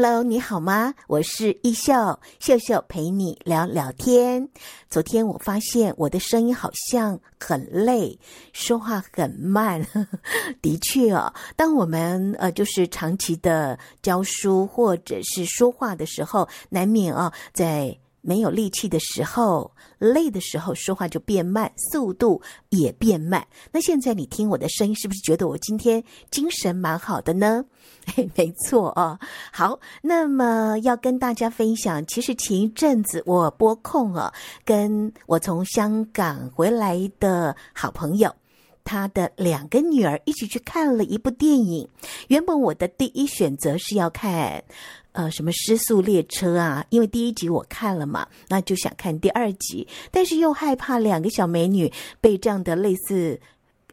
Hello，你好吗？我是奕笑笑笑陪你聊聊天。昨天我发现我的声音好像很累，说话很慢。的确哦，当我们呃就是长期的教书或者是说话的时候，难免、哦、在。没有力气的时候，累的时候，说话就变慢，速度也变慢。那现在你听我的声音，是不是觉得我今天精神蛮好的呢？嘿，没错哦。好，那么要跟大家分享，其实前一阵子我拨空啊，跟我从香港回来的好朋友，他的两个女儿一起去看了一部电影。原本我的第一选择是要看。呃，什么失速列车啊？因为第一集我看了嘛，那就想看第二集，但是又害怕两个小美女被这样的类似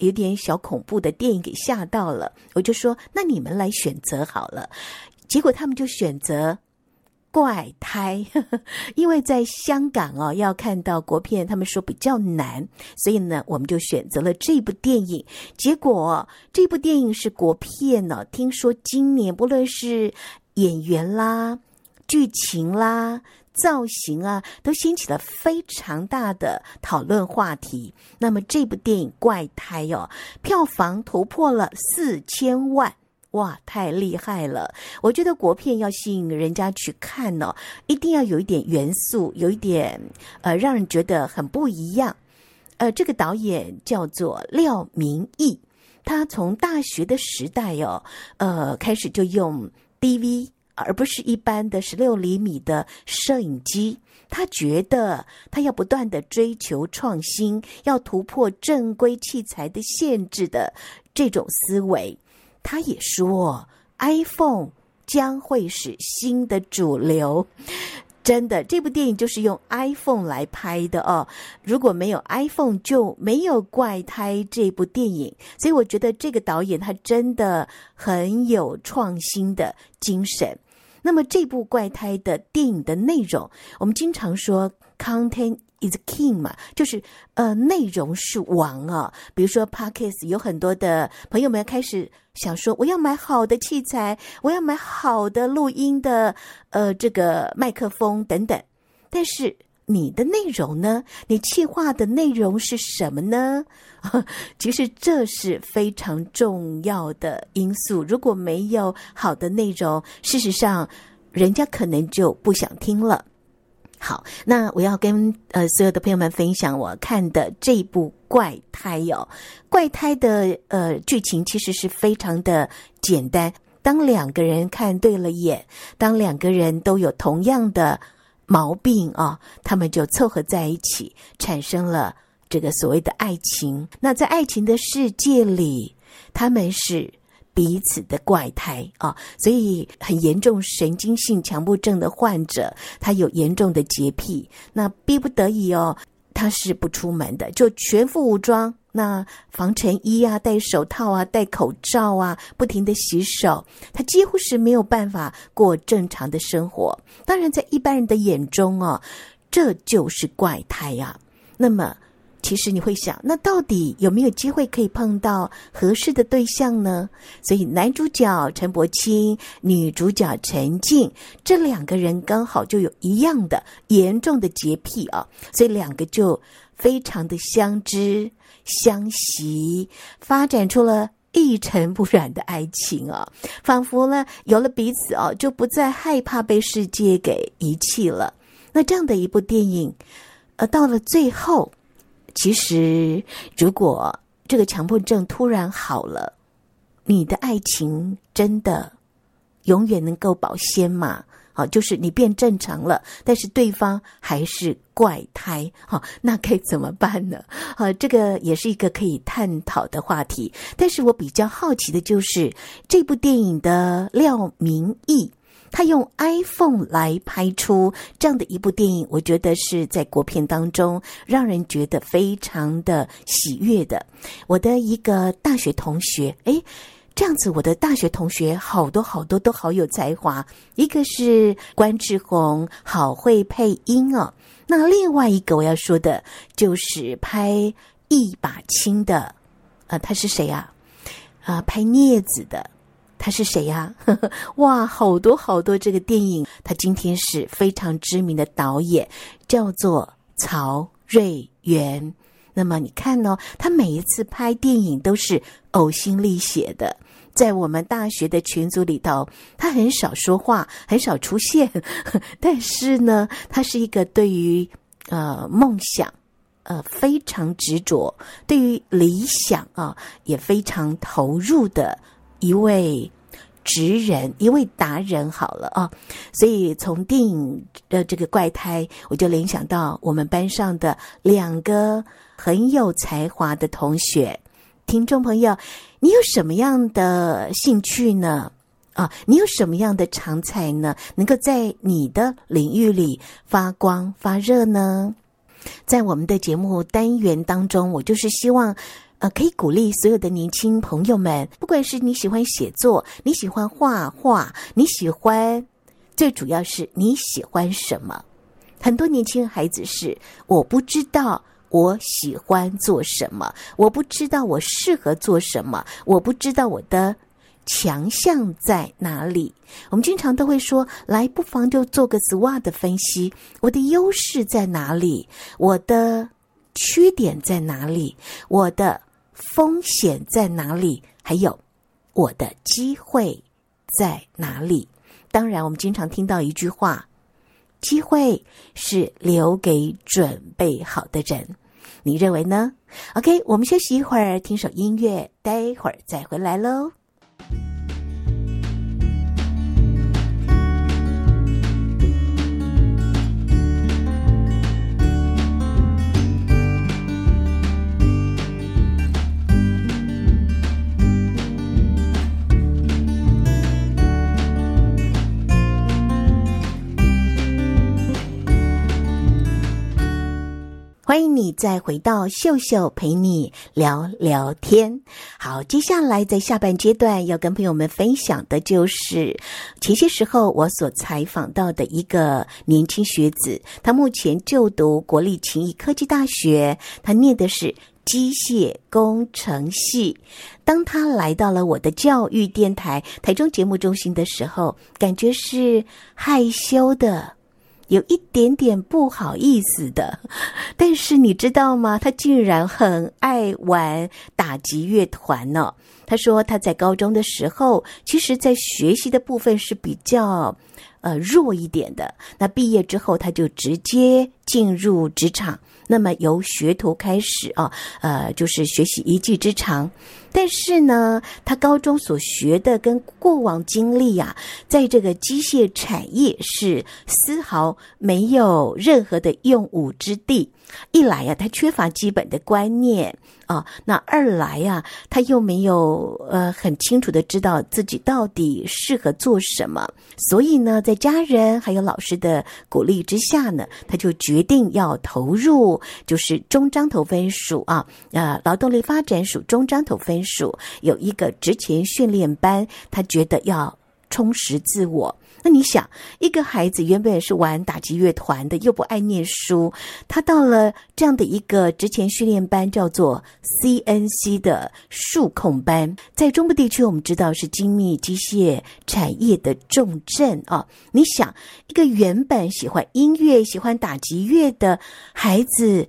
有点小恐怖的电影给吓到了，我就说那你们来选择好了。结果他们就选择怪胎，因为在香港哦，要看到国片，他们说比较难，所以呢，我们就选择了这部电影。结果这部电影是国片呢，听说今年不论是演员啦、剧情啦、造型啊，都掀起了非常大的讨论话题。那么这部电影《怪胎》哦，票房突破了四千万，哇，太厉害了！我觉得国片要吸引人家去看呢，一定要有一点元素，有一点呃，让人觉得很不一样。呃，这个导演叫做廖明义，他从大学的时代哦，呃，开始就用。DV，而不是一般的十六厘米的摄影机。他觉得他要不断的追求创新，要突破正规器材的限制的这种思维。他也说，iPhone 将会是新的主流。真的，这部电影就是用 iPhone 来拍的哦。如果没有 iPhone，就没有《怪胎》这部电影。所以我觉得这个导演他真的很有创新的精神。那么这部《怪胎》的电影的内容，我们经常说 “content”。is king 嘛，就是呃，内容是王啊。比如说，Parkes 有很多的朋友们开始想说，我要买好的器材，我要买好的录音的呃这个麦克风等等。但是你的内容呢？你企划的内容是什么呢？其实这是非常重要的因素。如果没有好的内容，事实上人家可能就不想听了。好，那我要跟呃所有的朋友们分享我看的这部怪胎哦。怪胎的呃剧情其实是非常的简单。当两个人看对了眼，当两个人都有同样的毛病啊、哦，他们就凑合在一起，产生了这个所谓的爱情。那在爱情的世界里，他们是。彼此的怪胎啊，所以很严重神经性强迫症的患者，他有严重的洁癖，那逼不得已哦，他是不出门的，就全副武装，那防尘衣啊，戴手套啊，戴口罩啊，不停的洗手，他几乎是没有办法过正常的生活。当然，在一般人的眼中哦，这就是怪胎呀。那么。其实你会想，那到底有没有机会可以碰到合适的对象呢？所以男主角陈柏青，女主角陈静，这两个人刚好就有一样的严重的洁癖啊，所以两个就非常的相知相惜，发展出了一尘不染的爱情啊，仿佛呢有了彼此啊，就不再害怕被世界给遗弃了。那这样的一部电影，呃，到了最后。其实，如果这个强迫症突然好了，你的爱情真的永远能够保鲜吗？好，就是你变正常了，但是对方还是怪胎，好，那该怎么办呢？好，这个也是一个可以探讨的话题。但是我比较好奇的就是这部电影的廖明义。他用 iPhone 来拍出这样的一部电影，我觉得是在国片当中让人觉得非常的喜悦的。我的一个大学同学，诶，这样子，我的大学同学好多好多都好有才华，一个是关智宏，好会配音哦。那另外一个我要说的就是拍一把青的，呃，他是谁呀？啊，拍镊子的。他是谁呀？哇，好多好多这个电影，他今天是非常知名的导演，叫做曹瑞元。那么你看哦，他每一次拍电影都是呕心沥血的，在我们大学的群组里头，他很少说话，很少出现，但是呢，他是一个对于呃梦想呃非常执着，对于理想啊也非常投入的一位。职人，一位达人，好了啊，所以从电影的这个怪胎，我就联想到我们班上的两个很有才华的同学。听众朋友，你有什么样的兴趣呢？啊，你有什么样的长才呢？能够在你的领域里发光发热呢？在我们的节目单元当中，我就是希望。呃，可以鼓励所有的年轻朋友们，不管是你喜欢写作，你喜欢画画，你喜欢，最主要是你喜欢什么？很多年轻孩子是我不知道我喜欢做什么，我不知道我适合做什么，我不知道我的强项在哪里。我们经常都会说，来，不妨就做个 SWOT 分析，我的优势在哪里？我的缺点在哪里？我的风险在哪里？还有我的机会在哪里？当然，我们经常听到一句话：“机会是留给准备好的人。”你认为呢？OK，我们休息一会儿，听首音乐，待会儿再回来喽。欢迎你再回到秀秀陪你聊聊天。好，接下来在下半阶段要跟朋友们分享的就是前些时候我所采访到的一个年轻学子，他目前就读国立勤益科技大学，他念的是机械工程系。当他来到了我的教育电台台中节目中心的时候，感觉是害羞的。有一点点不好意思的，但是你知道吗？他竟然很爱玩打击乐团呢。他说他在高中的时候，其实在学习的部分是比较呃弱一点的。那毕业之后，他就直接进入职场。那么由学徒开始啊，呃，就是学习一技之长。但是呢，他高中所学的跟过往经历呀，在这个机械产业是丝毫没有任何的用武之地。一来呀，他缺乏基本的观念啊；那二来呀，他又没有呃很清楚的知道自己到底适合做什么。所以呢，在家人还有老师的鼓励之下呢，他就决定要投入，就是中彰投分署啊，呃，劳动力发展署中彰投分署有一个职前训练班，他觉得要充实自我。那你想，一个孩子原本是玩打击乐团的，又不爱念书，他到了这样的一个职前训练班，叫做 CNC 的数控班，在中部地区，我们知道是精密机械产业的重镇啊。你想，一个原本喜欢音乐、喜欢打击乐的孩子。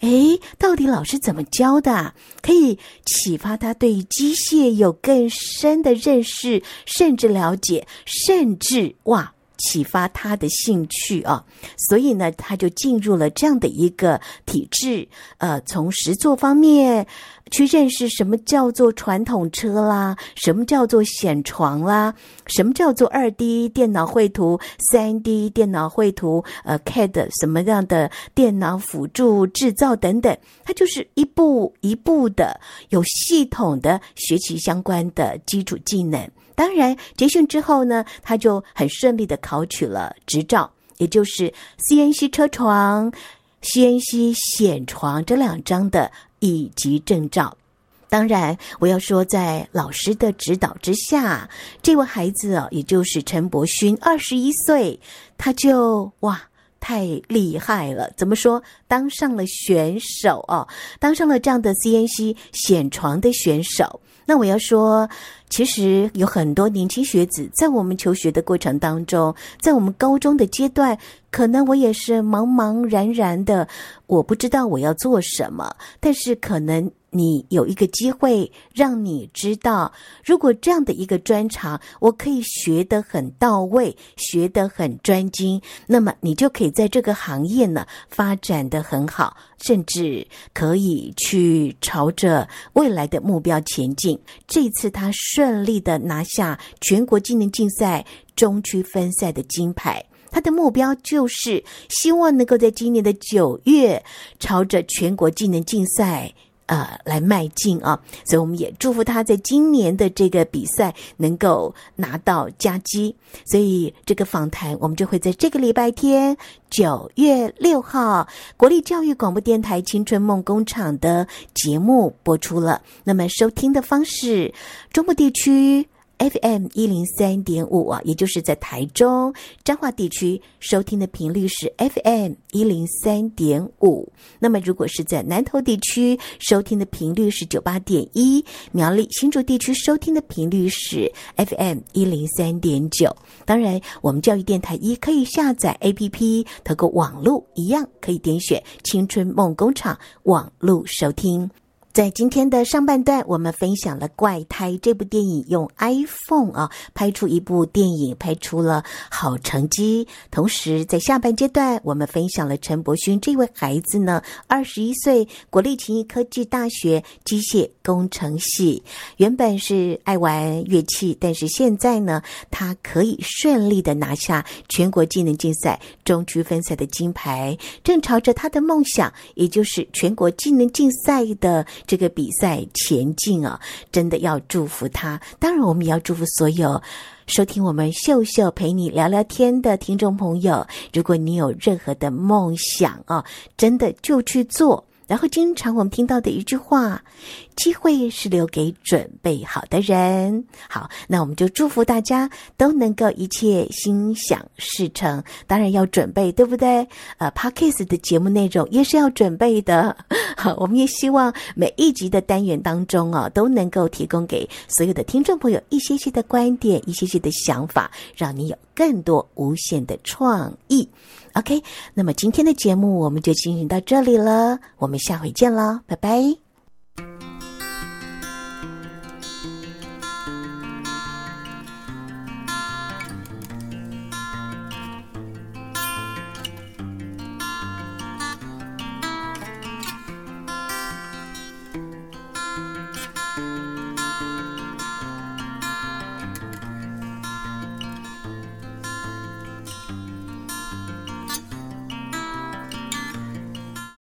诶，到底老师怎么教的？可以启发他对机械有更深的认识，甚至了解，甚至哇，启发他的兴趣啊！所以呢，他就进入了这样的一个体制，呃，从实作方面。去认识什么叫做传统车啦，什么叫做显床啦，什么叫做二 D 电脑绘图、三 D 电脑绘图，呃，CAD 什么样的电脑辅助制造等等，它就是一步一步的有系统的学习相关的基础技能。当然，结训之后呢，他就很顺利的考取了执照，也就是 CNC 车床、CNC 显床这两张的乙级证照。当然，我要说，在老师的指导之下，这位孩子啊，也就是陈柏勋，二十一岁，他就哇，太厉害了！怎么说？当上了选手哦，当上了这样的 CNC 显床的选手。那我要说，其实有很多年轻学子在我们求学的过程当中，在我们高中的阶段，可能我也是茫茫然然的，我不知道我要做什么，但是可能。你有一个机会，让你知道，如果这样的一个专长，我可以学得很到位，学得很专精，那么你就可以在这个行业呢发展得很好，甚至可以去朝着未来的目标前进。这次他顺利的拿下全国技能竞赛中区分赛的金牌，他的目标就是希望能够在今年的九月朝着全国技能竞赛。呃，来迈进啊！所以我们也祝福他在今年的这个比赛能够拿到佳绩。所以这个访谈我们就会在这个礼拜天九月六号国立教育广播电台《青春梦工厂》的节目播出了。那么收听的方式，中部地区。FM 一零三点五啊，也就是在台中彰化地区收听的频率是 FM 一零三点五。那么，如果是在南投地区收听的频率是九八点一，苗栗新竹地区收听的频率是 FM 一零三点九。当然，我们教育电台也可以下载 APP，透过网络一样可以点选青春梦工厂网络收听。在今天的上半段，我们分享了《怪胎》这部电影，用 iPhone 啊拍出一部电影，拍出了好成绩。同时，在下半阶段，我们分享了陈柏勋这位孩子呢，二十一岁，国立勤益科技大学机械工程系，原本是爱玩乐器，但是现在呢，他可以顺利的拿下全国技能竞赛中区分赛的金牌，正朝着他的梦想，也就是全国技能竞赛的。这个比赛前进啊，真的要祝福他。当然，我们也要祝福所有收听我们秀秀陪你聊聊天的听众朋友。如果你有任何的梦想啊，真的就去做。然后，经常我们听到的一句话：“机会是留给准备好的人。”好，那我们就祝福大家都能够一切心想事成。当然要准备，对不对？呃，Podcast 的节目内容也是要准备的。好，我们也希望每一集的单元当中啊，都能够提供给所有的听众朋友一些些的观点，一些些的想法，让你有更多无限的创意。OK，那么今天的节目我们就进行到这里了，我们下回见了，拜拜。